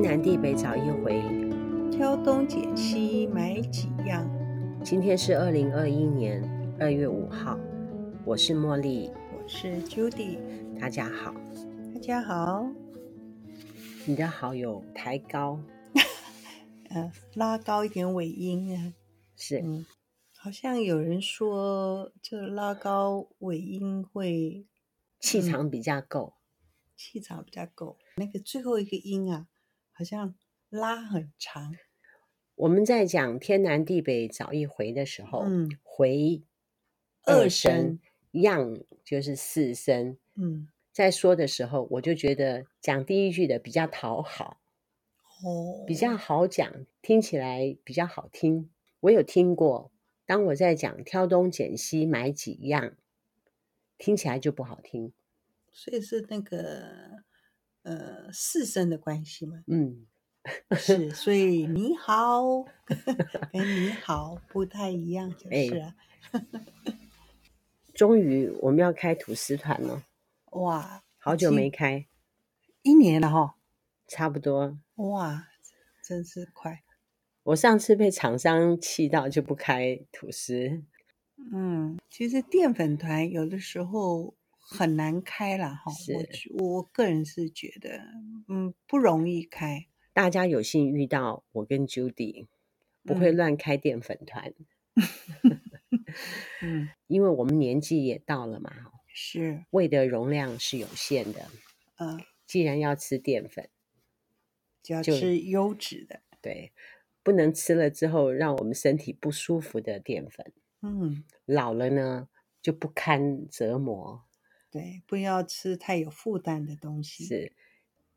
天南地北找一回，挑东拣西买几样。今天是二零二一年二月五号，我是茉莉，我是 Judy，大家好，大家好。你的好友抬高，呃，拉高一点尾音啊，是，嗯，好像有人说，这拉高尾音会气场比较够。气场比较够，那个最后一个音啊，好像拉很长。我们在讲天南地北找一回的时候，嗯，回二声，样就是四声，嗯，在说的时候，我就觉得讲第一句的比较讨好，哦，比较好讲，听起来比较好听。我有听过，当我在讲挑东拣西买几样，听起来就不好听。所以是那个呃四声的关系吗？嗯，是，所以 你好跟你好不太一样，就是终于我们要开吐司团了，哇，好久没开，一年了哈，差不多。哇，真是快！我上次被厂商气到就不开吐司。嗯，其实淀粉团有的时候。很难开了哈，我我个人是觉得，嗯，不容易开。大家有幸遇到我跟 Judy，不会乱开淀粉团。嗯，因为我们年纪也到了嘛，是胃的容量是有限的。嗯，既然要吃淀粉，就要吃优质的。对，不能吃了之后让我们身体不舒服的淀粉。嗯，老了呢就不堪折磨。对，不要吃太有负担的东西。是，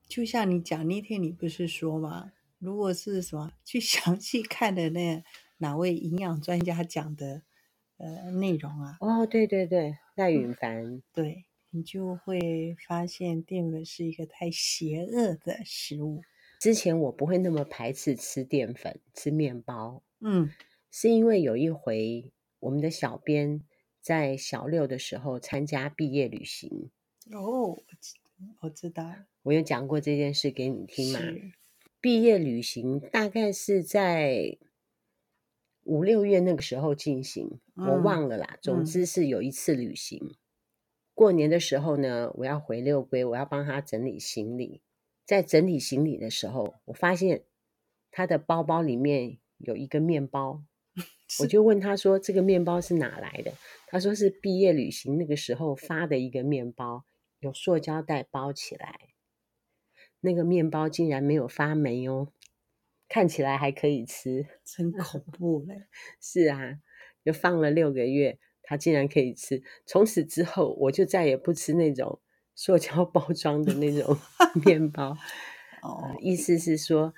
就像你讲那天，你不是说吗？如果是什么去详细看的那哪位营养专家讲的呃内容啊？哦，对对对，赖允凡，对，你就会发现淀粉是一个太邪恶的食物。之前我不会那么排斥吃淀粉、吃面包，嗯，是因为有一回我们的小编。在小六的时候参加毕业旅行哦，我知道，我有讲过这件事给你听吗？毕业旅行大概是在五六月那个时候进行，嗯，我忘了啦。总之是有一次旅行，嗯，过年的时候呢，我要回六龟，我要帮他整理行李。在整理行李的时候，我发现他的包包里面有一个面包。我就问他说：“这个面包是哪来的？”他说：“是毕业旅行那个时候发的一个面包，有塑胶袋包起来。那个面包竟然没有发霉哦，看起来还可以吃，真恐怖嘞！是啊，就放了六个月，它竟然可以吃。从此之后，我就再也不吃那种 塑胶包装的那种 面包。哦，意思是说，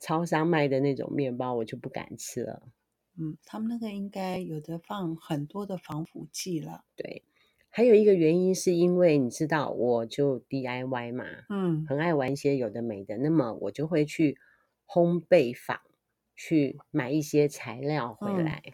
超商卖的那种面包，我就不敢吃了。”嗯，他们那个应该有的放很多的防腐剂了。对，还有一个原因是因为你知道，我就 DIY 嘛，嗯，很爱玩一些有的没的，那么我就会去烘焙坊去买一些材料回来。嗯、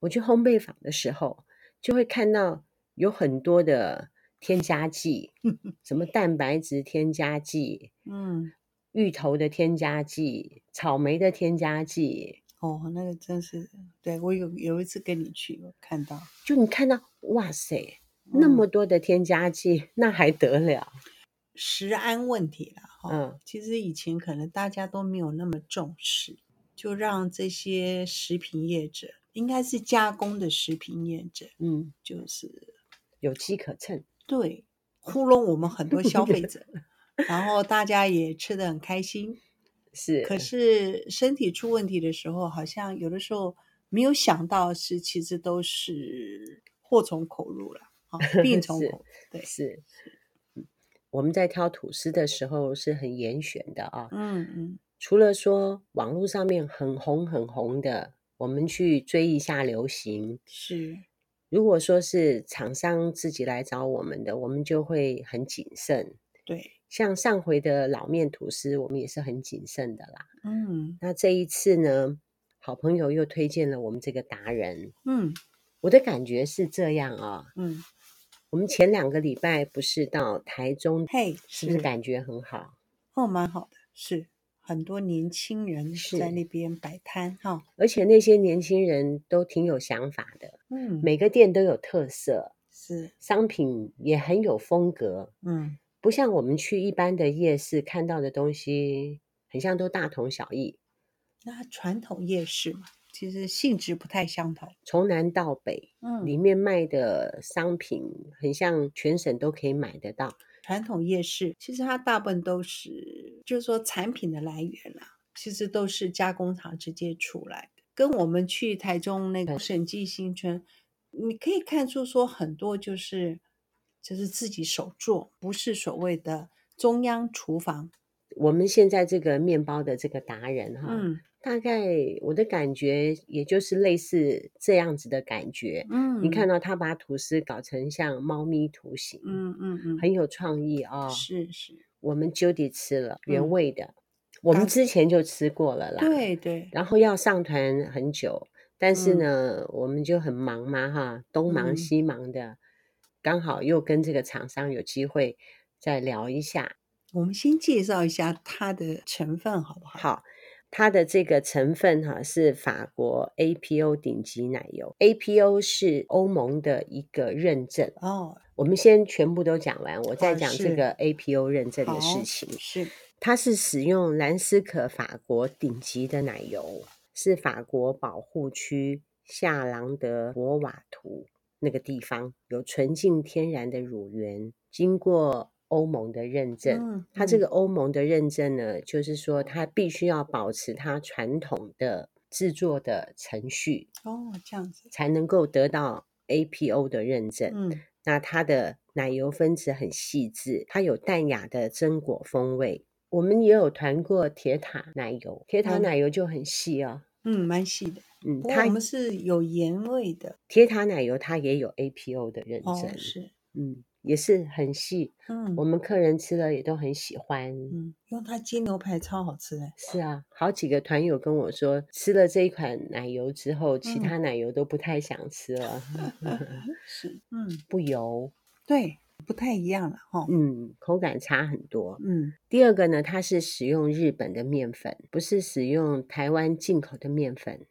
我去烘焙坊的时候，就会看到有很多的添加剂，什么蛋白质添加剂，嗯，芋头的添加剂，草莓的添加剂。哦，那个真是，对，我有有一次跟你去，我看到，就你看到，哇塞，那么多的添加剂，嗯，那还得了？食安问题了哈。嗯，其实以前可能大家都没有那么重视，就让这些食品业者，应该是加工的食品业者，嗯，就是有机可乘，对，糊弄我们很多消费者，然后大家也吃的很开心。是，可是身体出问题的时候，好像有的时候没有想到是，其实都是祸从口入了，啊，病 从口。对，是。我们在挑吐司的时候是很严选的啊，嗯嗯。除了说网络上面很红很红的，我们去追一下流行。是。如果说是厂商自己来找我们的，我们就会很谨慎。对。像上回的老面吐司，我们也是很谨慎的啦。嗯，那这一次呢，好朋友又推荐了我们这个达人。嗯，我的感觉是这样啊。嗯，我们前两个礼拜不是到台中，嘿，是不是感觉很好？哦，蛮好的，是很多年轻人在那边摆摊哈，而且那些年轻人都挺有想法的，嗯，每个店都有特色，是商品也很有风格，嗯，不像我们去一般的夜市看到的东西，很像都大同小异。那传统夜市嘛，其实性质不太相同，从南到北，嗯，里面卖的商品很像全省都可以买得到。传统夜市其实它大部分都是，就是说产品的来源啊，其实都是加工厂直接出来的。跟我们去台中那个审计新村，你可以看出说很多就是就是自己手做，不是所谓的中央厨房。我们现在这个面包的这个达人哈，嗯，大概我的感觉也就是类似这样子的感觉。嗯，你看到他把吐司搞成像猫咪图形，嗯嗯嗯，很有创意啊、哦。是是，我们 Judy 吃了原味的、嗯，我们之前就吃过了啦。对对。然后要上团很久，但是呢，嗯、我们就很忙嘛哈，东忙西忙的、嗯，刚好又跟这个厂商有机会再聊一下。我们先介绍一下它的成分好不好？好，它的这个成分哈是法国 APO 顶级奶油，APO 是欧盟的一个认证哦。我们先全部都讲完，我再讲这个 APO 认证的事情。是，它是使用兰斯可法国顶级的奶油，是法国保护区夏朗德博瓦图那个地方有纯净天然的乳源，经过。欧盟的认证，嗯，它这个欧盟的认证呢，嗯，就是说它必须要保持它传统的制作的程序哦，这样子才能够得到 APO 的认证。嗯，那它的奶油分子很细致，它有淡雅的榛果风味。我们也有团过铁塔奶油，铁塔奶油就很细哦，嗯，蛮细的，嗯，它我们是有盐味的。铁塔奶油它也有 APO 的认证，哦，是，嗯。也是很细，嗯，我们客人吃了也都很喜欢，嗯，因为它煎牛排超好吃的。是啊，好几个团友跟我说，吃了这一款奶油之后，其他奶油都不太想吃了。嗯、是，嗯，不油，对，不太一样了哈。嗯，口感差很多。嗯，第二个呢，它是使用日本的面粉，不是使用台湾进口的面粉。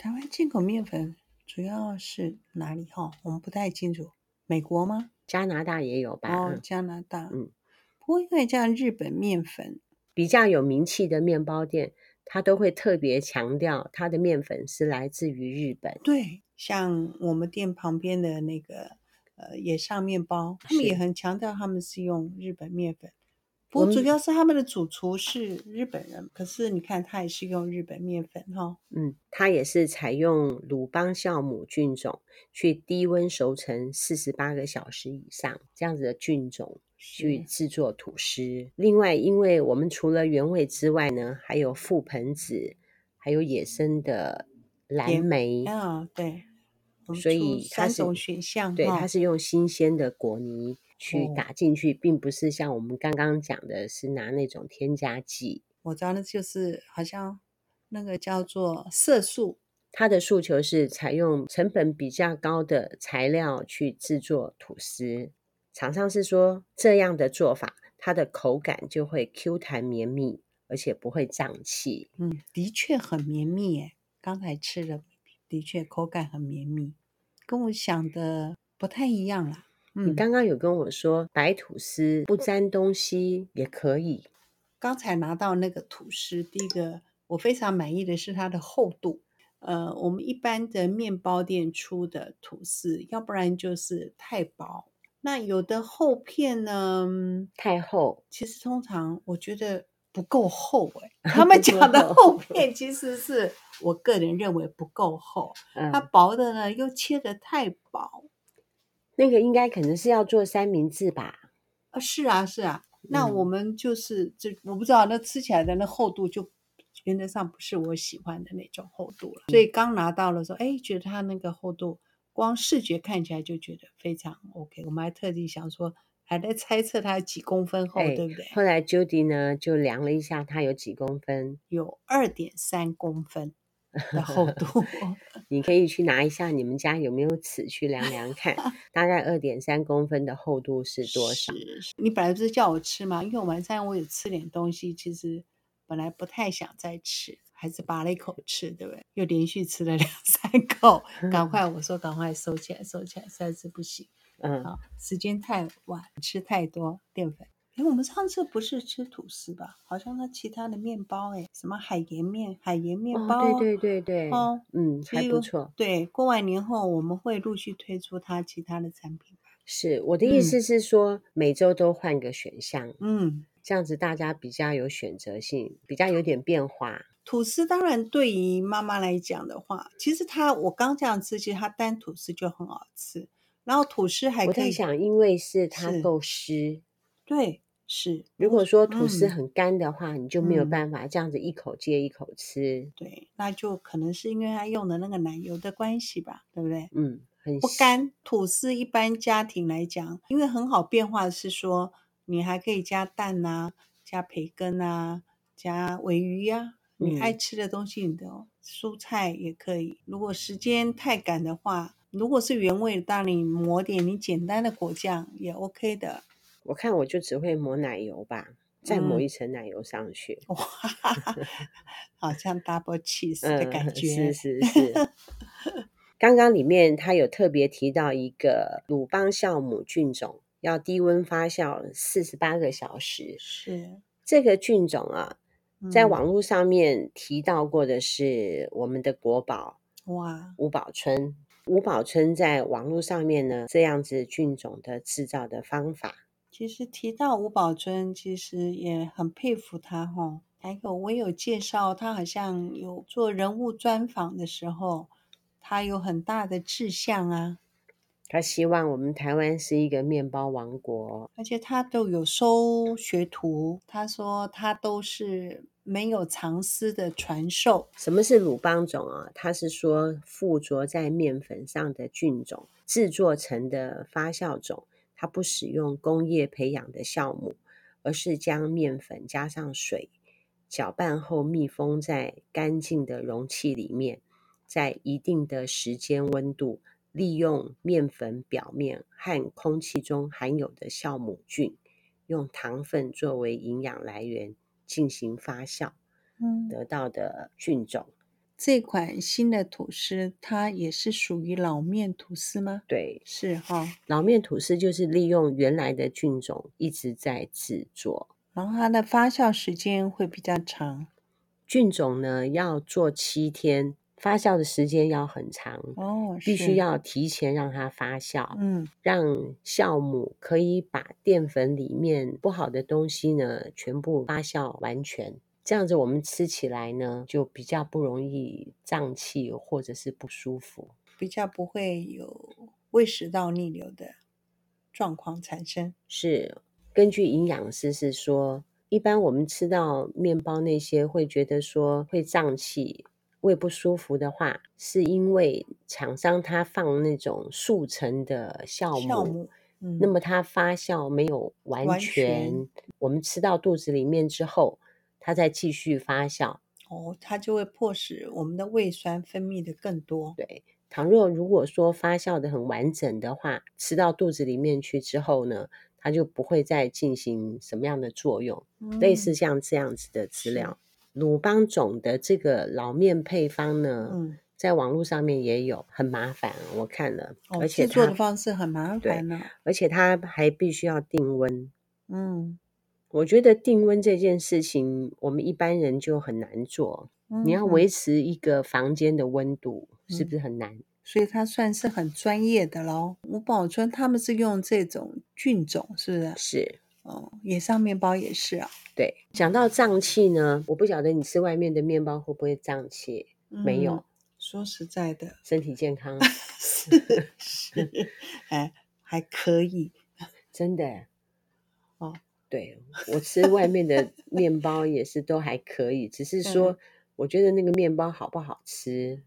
台湾进口面粉主要是哪里哈？我们不太清楚。美国吗？加拿大也有吧？哦，加拿大。嗯，不过因为这样，日本面粉比较有名气的面包店，它都会特别强调它的面粉是来自于日本。对，像我们店旁边的那个呃野上面包，他们也很强调他们是用日本面粉。不过主要是他们的主厨是日本人，可是你看他也是用日本面粉哈。嗯，他也是采用鲁邦酵母菌种去低温熟成四十八个小时以上，这样子的菌种去制作吐司。另外，因为我们除了原味之外呢，还有覆盆子，还有野生的蓝莓啊、哦，对，所以它是三种选项，对，它是用新鲜的果泥。去打进去，并不是像我们刚刚讲的，是拿那种添加剂。我知道，那就是好像那个叫做色素。它的诉求是采用成本比较高的材料去制作吐司。厂商是说这样的做法，它的口感就会 Q 弹绵密，而且不会胀气。嗯，的确很绵密诶。刚才吃的的确口感很绵密，跟我想的不太一样啦。你刚刚有跟我说白吐司不沾东西也可以。刚才拿到那个吐司，第一个我非常满意的是它的厚度。呃，我们一般的面包店出的吐司，要不然就是太薄，那有的厚片呢太厚。其实通常我觉得不够厚哎、欸，他们讲的厚片其实是我个人认为不够厚，它薄的呢又切得太薄。那个应该可能是要做三明治吧？啊，是啊，是啊。那我们就是这、嗯，我不知道那吃起来的那厚度，就原则上不是我喜欢的那种厚度了。所以刚拿到的时候，哎，觉得它那个厚度，光视觉看起来就觉得非常 OK。我们还特地想说，还在猜测它有几公分厚，对不对？后来 Judy 呢就量了一下，它有几公分？有二点三公分。的厚度。你可以去拿一下，你们家有没有尺去量量看，大概二点三公分的厚度是多少？是你本来不是叫我吃吗？因为我晚上我有吃点东西，其实本来不太想再吃，还是拔了一口吃，对不对？又连续吃了两三口，赶快我说赶快收起来，收起来，实在是不行。嗯，好，时间太晚，吃太多淀粉。哎，我们上次不是吃吐司吧？好像它其他的面包，哎，什么海盐面、海盐面包，哦、对对对对，哦，嗯，还不错。对，过完年后我们会陆续推出它其他的产品。是，我的意思是说，嗯、每周都换个选项，嗯，这样子大家比较有选择性，比较有点变化。吐司当然对于妈妈来讲的话，其实它我刚这样吃，其实它单吐司就很好吃。然后吐司还可以，我在想，因为是它够湿，对。是，如果说吐司很干的话，嗯，你就没有办法这样子一口接一口吃。对，那就可能是因为它用的那个奶油的关系吧，对不对？嗯，很不干。吐司一般家庭来讲，因为很好变化的是说，你还可以加蛋啊，加培根啊，加尾鱼呀，啊，你爱吃的东西，你的蔬菜也可以。如果时间太赶的话，如果是原味，当你抹点你简单的果酱也 OK 的。我看我就只会抹奶油吧，再抹一层奶油上去，嗯、哇，好像 double cheese 的感觉。嗯、是是是。刚刚里面他有特别提到一个鲁邦酵母菌种，要低温发酵四十八个小时。是这个菌种啊，在网络上面提到过的是我们的国宝哇，五宝春。五宝春在网络上面呢，这样子菌种的制造的方法。其实提到吴宝春，其实也很佩服他哈。还有我有介绍，他好像有做人物专访的时候，他有很大的志向啊。他希望我们台湾是一个面包王国，而且他都有收学徒。他说他都是没有藏私的传授。什么是鲁邦种啊？他是说附着在面粉上的菌种，制作成的发酵种。它不使用工业培养的酵母，而是将面粉加上水，搅拌后密封在干净的容器里面，在一定的时间温度，利用面粉表面和空气中含有的酵母菌，用糖分作为营养来源进行发酵，嗯得到的菌种。这款新的吐司，它也是属于老面吐司吗？对，是哈、哦。老面吐司就是利用原来的菌种一直在制作，然后它的发酵时间会比较长。菌种呢要做七天，发酵的时间要很长哦，必须要提前让它发酵，嗯，让酵母可以把淀粉里面不好的东西呢全部发酵完全。这样子我们吃起来呢，就比较不容易胀气或者是不舒服，比较不会有胃食道逆流的状况产生。是根据营养师是说，一般我们吃到面包那些会觉得说会胀气、胃不舒服的话，是因为厂商他放那种速成的酵母，酵母嗯、那么它发酵没有完全，完全，我们吃到肚子里面之后。它再继续发酵哦，它就会迫使我们的胃酸分泌的更多。对，倘若如果说发酵的很完整的话，吃到肚子里面去之后呢，它就不会再进行什么样的作用。嗯、类似像这样子的资料，鲁邦种的这个老面配方呢，嗯、在网络上面也有，很麻烦，我看了，哦、而且制作的方式很麻烦呢，而且它还必须要定温。嗯。我觉得定温这件事情，我们一般人就很难做。嗯、你要维持一个房间的温度，嗯、是不是很难？所以它算是很专业的喽。吴宝春他们是用这种菌种，是不是？是。哦，野上面包也是啊。对，讲到胀气呢，我不晓得你吃外面的面包会不会胀气？嗯、没有。说实在的，身体健康。是是，哎，还可以，真的。哦。对，我吃外面的面包也是都还可以，只是说我觉得那个面包好不好吃，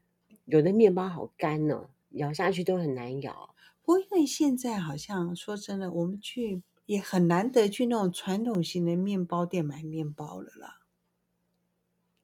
有的面包好干哦，咬下去都很难咬。不过因为现在好像说真的，我们去也很难得去那种传统型的面包店买面包了啦。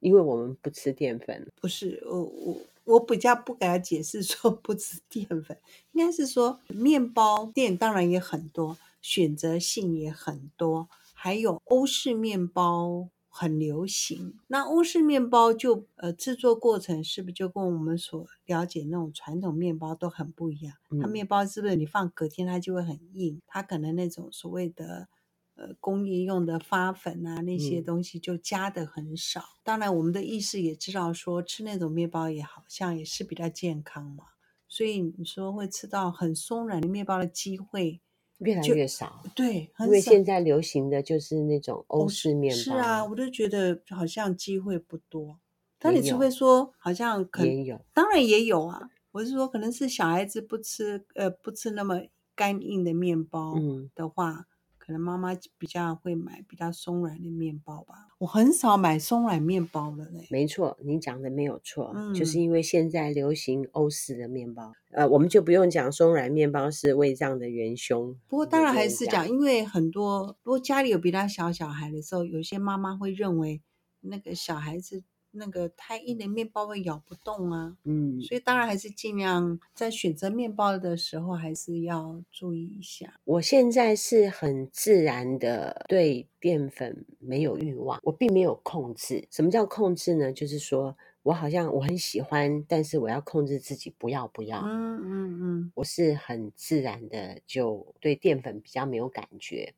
因为我们不吃淀粉。不是，我我我比较不给他解释说 不吃淀粉，应该是说面包店当然也很多，选择性也很多，还有欧式面包。很流行，那欧式面包就呃制作过程是不是就跟我们所了解那种传统面包都很不一样？嗯、它面包是不是你放隔天它就会很硬？它可能那种所谓的呃工业用的发粉啊那些东西就加的很少。嗯、当然我们的意识也知道说吃那种面包也好像也是比较健康嘛，所以你说会吃到很松软的面包的机会。越来越少，对，因为现在流行的就是那种欧式面包。是啊，我就觉得好像机会不多。但你除非说，好像可能也有，当然也有啊。我是说，可能是小孩子不吃，呃，不吃那么干硬的面包的话。嗯可能妈妈比较会买比较松软的面包吧，我很少买松软面包了嘞。没错，你讲的没有错，嗯，就是因为现在流行欧式的面包，呃，我们就不用讲松软面包是胃胀的元凶。不过当然还是讲，因为很多，如果家里有比较小小孩的时候，有些妈妈会认为那个小孩子。那个太硬的面包会咬不动啊，嗯，所以当然还是尽量在选择面包的时候还是要注意一下。我现在是很自然的对淀粉没有欲望，我并没有控制。什么叫控制呢？就是说我好像我很喜欢，但是我要控制自己不要不要。嗯嗯嗯，我是很自然的就对淀粉比较没有感觉。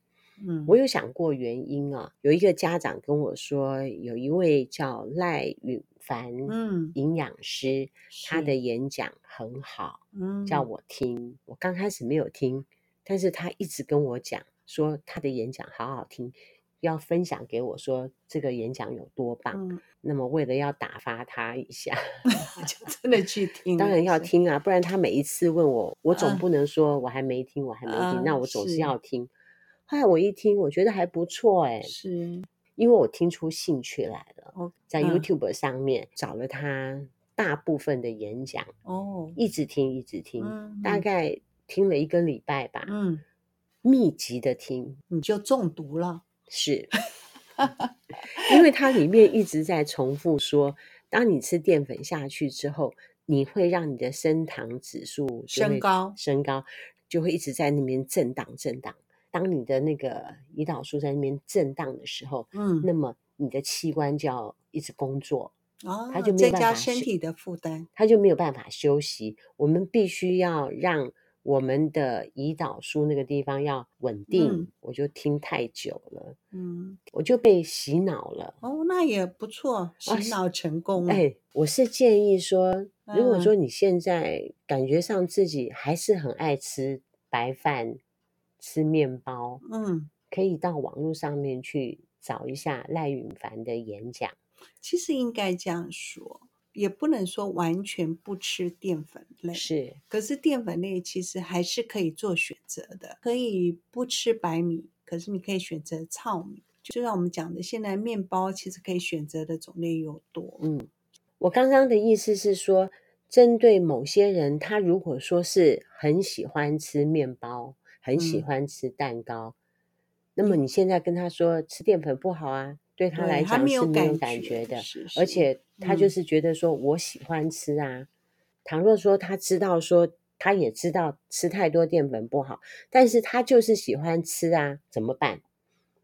嗯，我有想过原因啊。有一个家长跟我说，有一位叫赖允凡，嗯，营养师，嗯、他的演讲很好，嗯，叫我听。我刚开始没有听，但是他一直跟我讲说他的演讲好好听，要分享给我说这个演讲有多棒。嗯、那么为了要打发他一下，就真的去听。当然要听啊，不然他每一次问我，我总不能说我还没听，我还没听，嗯、那我总是要听。后来我一听，我觉得还不错哎，是。因为我听出兴趣来了，在 YouTube 上面找了他大部分的演讲哦，一直听一直听，大概听了一个礼拜吧，嗯，密集的听，你就中毒了，是，因为它里面一直在重复说，当你吃淀粉下去之后，你会让你的升糖指数升高，升高，就会一直在那边震荡震荡。当你的那个胰岛素在那边震荡的时候，嗯，那么你的器官就要一直工作，哦，它就没有办法，增加身体的负担，它就没有办法休息。我们必须要让我们的胰岛素那个地方要稳定。嗯，我就听太久了，嗯，我就被洗脑了。哦，那也不错，洗脑成功。哎，我是建议说，如果说你现在感觉上自己还是很爱吃白饭。吃面包，嗯，可以到网络上面去找一下赖允凡的演讲。其实应该这样说，也不能说完全不吃淀粉类，是。可是淀粉类其实还是可以做选择的，可以不吃白米，可是你可以选择糙米。就像我们讲的，现在面包其实可以选择的种类又多。嗯，我刚刚的意思是说，针对某些人，他如果说是很喜欢吃面包。很喜欢吃蛋糕，嗯、那么你现在跟他说吃淀粉不好啊，对他来讲是没有感觉的，是是，而且他就是觉得说我喜欢吃啊。嗯、倘若说他知道说他也知道吃太多淀粉不好，但是他就是喜欢吃啊，怎么办？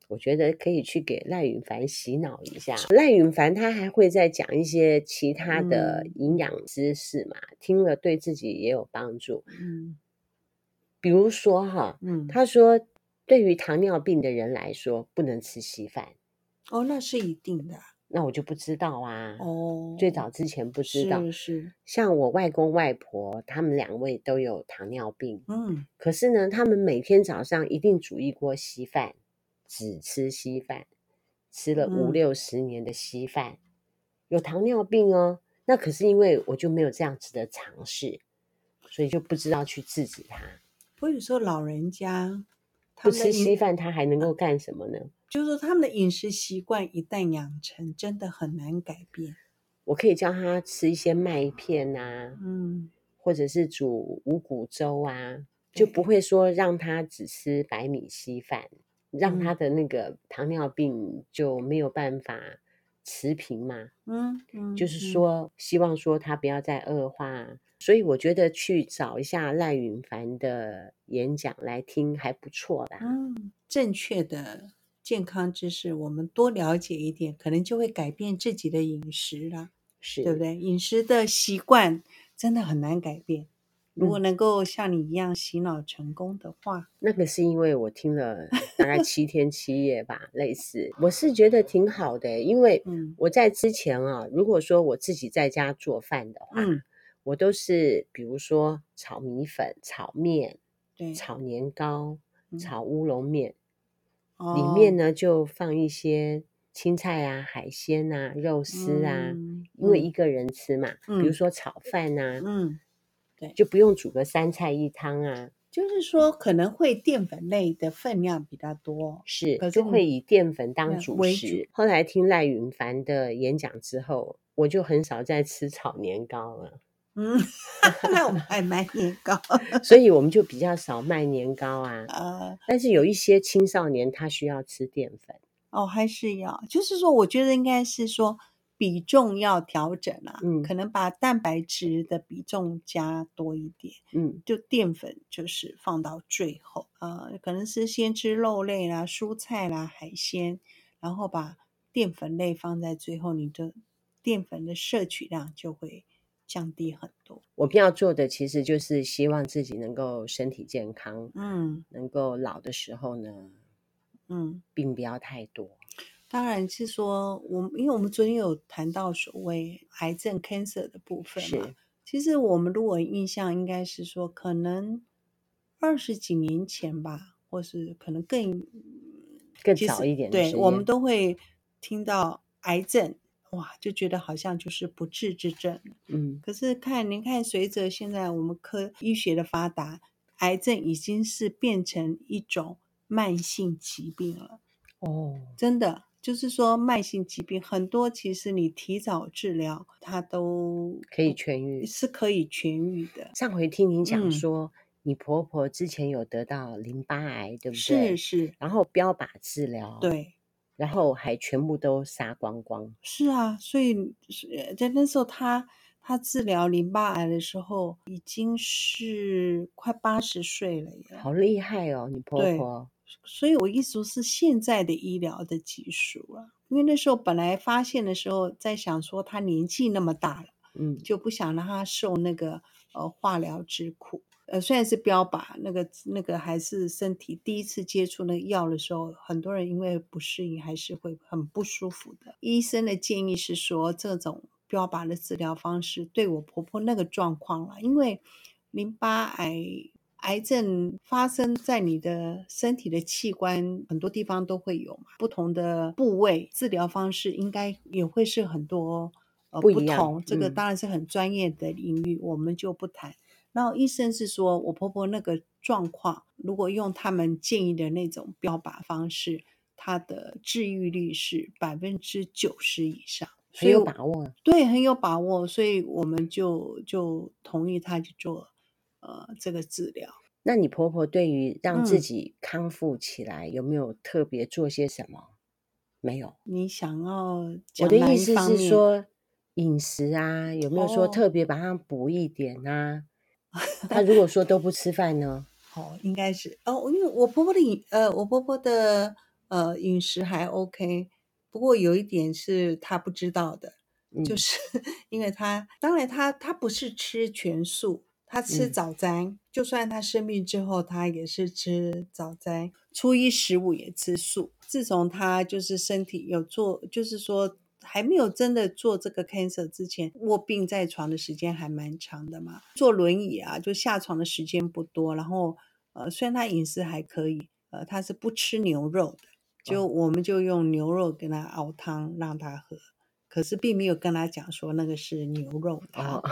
我觉得可以去给赖允凡洗脑一下。赖允凡他还会再讲一些其他的营养知识嘛，嗯、听了对自己也有帮助。嗯。比如说哈，嗯，他说，对于糖尿病的人来说，不能吃稀饭。哦，那是一定的。那我就不知道啊。哦，最早之前不知道。是是。像我外公外婆，他们两位都有糖尿病。嗯。可是呢，他们每天早上一定煮一锅稀饭，只吃稀饭，吃了五六十年的稀饭，嗯、有糖尿病哦。那可是因为我就没有这样子的尝试，所以就不知道去制止他。或者说老人家不吃稀饭，他还能够干什么呢？就是说他们的饮食习惯一旦养成，真的很难改变。我可以教他吃一些麦片啊，嗯，或者是煮五谷粥啊，就不会说让他只吃白米稀饭，让他的那个糖尿病就没有办法持平嘛，嗯，嗯就是说希望说他不要再恶化，所以我觉得去找一下赖允凡的演讲来听还不错啦。嗯，正确的健康知识，我们多了解一点，可能就会改变自己的饮食了，是对不对？饮食的习惯真的很难改变。如果能够像你一样洗脑成功的话，嗯，那个是因为我听了大概七天七夜吧，类似，我是觉得挺好的，因为我在之前啊，如果说我自己在家做饭的话，嗯，我都是比如说炒米粉、炒面、对，炒年糕、炒乌龙面，嗯，里面呢就放一些青菜啊、海鲜啊、肉丝啊，嗯，因为一个人吃嘛，嗯，比如说炒饭啊，嗯。对，就不用煮个三菜一汤啊。就是说，可能会淀粉类的分量比较多，是，就会以淀粉当主食。后来听赖允凡的演讲之后，我就很少再吃炒年糕了。嗯，那我们还卖年糕，所以我们就比较少卖年糕啊。呃，但是有一些青少年他需要吃淀粉。哦，还是要，就是说，我觉得应该是说。比重要调整啊，嗯，可能把蛋白质的比重加多一点，嗯，就淀粉就是放到最后，呃，可能是先吃肉类啦、蔬菜啦、海鲜，然后把淀粉类放在最后，你的淀粉的摄取量就会降低很多。我们要做的其实就是希望自己能够身体健康，嗯，能够老的时候呢，嗯，病不要太多。当然是说，我们因为我们昨天有谈到所谓癌症 cancer 的部分嘛，其实我们如果印象应该是说，可能二十几年前吧，或是可能更更早一点，对，我们都会听到癌症，哇，就觉得好像就是不治之症。嗯，可是看您看，随着现在我们科医学的发达，癌症已经是变成一种慢性疾病了。哦，真的。就是说，慢性疾病很多，其实你提早治疗，它都可以痊愈，是可以痊愈的。上回听您讲说，嗯、你婆婆之前有得到淋巴癌，对不对？是是。然后标靶治疗，对，然后还全部都杀光光。是啊，所以在那时候，他他治疗淋巴癌的时候，已经是快八十岁了耶。好厉害哦，你婆婆。所以，我意思是现在的医疗的技术啊，因为那时候本来发现的时候，在想说他年纪那么大了，嗯，就不想让他受那个呃化疗之苦。呃，虽然是标靶，那个那个还是身体第一次接触那个药的时候，很多人因为不适应，还是会很不舒服的。医生的建议是说，这种标靶的治疗方式对我婆婆那个状况了，因为淋巴癌。癌症发生在你的身体的器官很多地方都会有嘛，不同的部位治疗方式应该也会是很多呃不，不同。这个当然是很专业的领域，嗯、我们就不谈。然后医生是说我婆婆那个状况，如果用他们建议的那种标靶方式，她的治愈率是百分之九十以上，很有把握。对，很有把握，所以我们就就同意她去做。呃，这个治疗，那你婆婆对于让自己康复起来，嗯、有没有特别做些什么？没有。你想要我的意思是说，饮食啊，有没有说特别把它补一点啊？她、哦、如果说都不吃饭呢？哦，应该是哦，因为我婆婆的饮呃，我婆婆的呃饮食还 OK，不过有一点是她不知道的，嗯、就是 因为她当然她她不是吃全素。她吃早餐，嗯、就算她生病之后，她也是吃早餐，初一十五也吃素。自从她就是身体有做，就是说还没有真的做这个 cancer 之前，卧病在床的时间还蛮长的嘛。坐轮椅啊，就下床的时间不多。然后呃，虽然他饮食还可以，呃，他是不吃牛肉的，就我们就用牛肉跟他熬汤让他喝。可是并没有跟他讲说那个是牛肉汤，哦、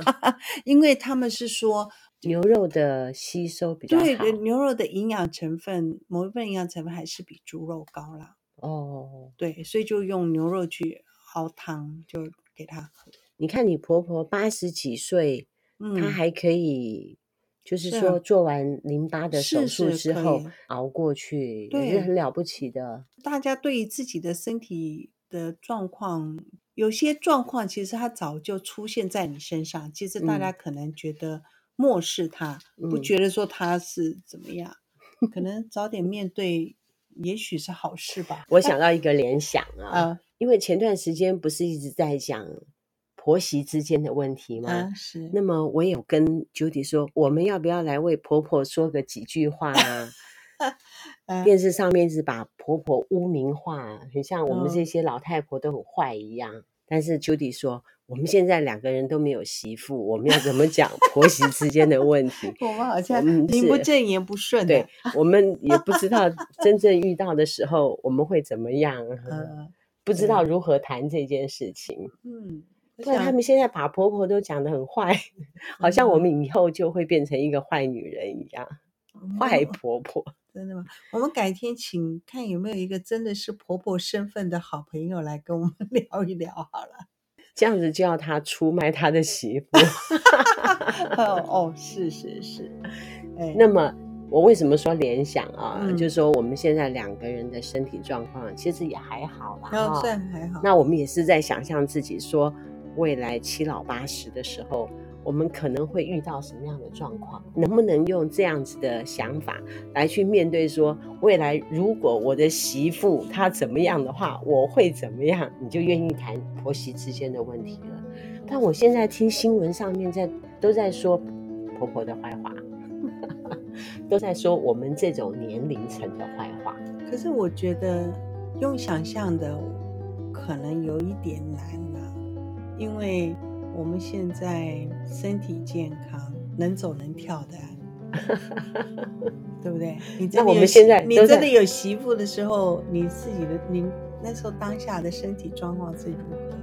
因为他们是说牛肉的吸收比较好，对，牛肉的营养成分，某一部分营养成分还是比猪肉高啦。哦，对，所以就用牛肉去熬汤，就给他喝。你看你婆婆八十几岁，嗯、她还可以，就是说做完淋巴的手术之后熬过去，也是，是很了不起的。大家对于自己的身体。的状况，有些状况其实它早就出现在你身上，其实大家可能觉得漠视它，嗯、不觉得说它是怎么样，嗯、可能早点面对，也许是好事吧。我想到一个联想啊，呃、因为前段时间不是一直在讲婆媳之间的问题吗？呃、是。那么我有跟 Judy 说，我们要不要来为婆婆说个几句话啊？电视上面是把婆婆污名化，很像我们这些老太婆都很坏一样。嗯、但是 Judy 说，我们现在两个人都没有媳妇，我们要怎么讲婆媳之间的问题？我们好像名不正言不顺。对，我们也不知道真正遇到的时候我们会怎么样，嗯、不知道如何谈这件事情。嗯，不然，他们现在把婆婆都讲得很坏，好像我们以后就会变成一个坏女人一样，嗯、坏婆婆。真的吗？我们改天请看有没有一个真的是婆婆身份的好朋友来跟我们 聊一聊好了。这样子就要他出卖他的媳妇。哦哦，是是是。哎，那么我为什么说联想啊？嗯、就是说我们现在两个人的身体状况其实也还好啦，还算还好。那我们也是在想象自己说未来七老八十的时候。我们可能会遇到什么样的状况？能不能用这样子的想法来去面对？说未来如果我的媳妇她怎么样的话，我会怎么样？你就愿意谈婆媳之间的问题了。但我现在听新闻上面在都在说婆婆的坏话，都在说我们这种年龄层的坏话。可是我觉得用想象的可能有一点难了、因为。我们现在身体健康，能走能跳的，对不对？你真的有，你真的有媳妇的时候，你自己的你那时候当下的身体状况是如何？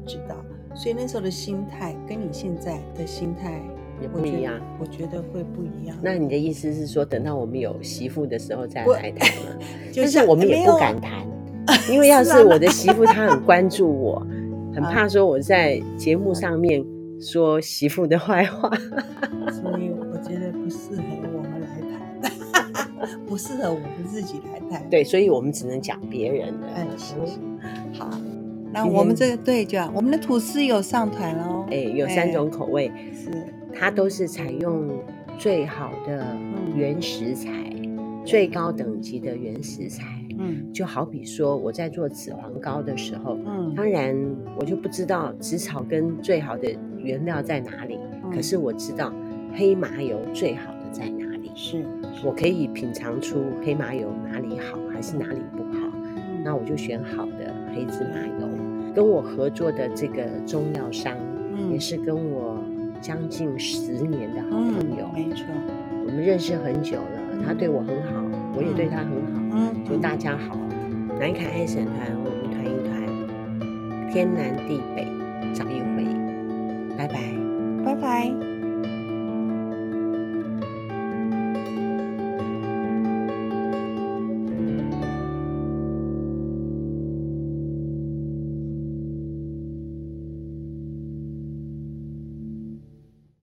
不知道，所以那时候的心态跟你现在的心态也不一样。我觉得会不一样。那你的意思是说，等到我们有媳妇的时候再来谈吗？就是我们也不敢谈，因为要是我的媳妇她很关注我。很怕说我在节目上面说媳妇的坏话，所以我觉得不适合我们来谈，不适合我们自己来谈。对，所以我们只能讲别人的。嗯，是是。好，那我们这个对，就我们的吐司有上团喽。哎，有三种口味，是它都是采用最好的原食材，最高等级的原食材。嗯，就好比说我在做紫黄膏的时候，嗯，当然我就不知道紫草根最好的原料在哪里，嗯、可是我知道黑麻油最好的在哪里，是，我可以品尝出黑麻油哪里好还是哪里不好，嗯、那我就选好的黑芝麻油。跟我合作的这个中药商，嗯，也是跟我将近十年的好朋友，嗯、没错，我们认识很久了，嗯、他对我很好，我也对他很好。嗯，祝大家好，南凯爱神团，我们团一团，天南地北找一回，拜拜，拜拜。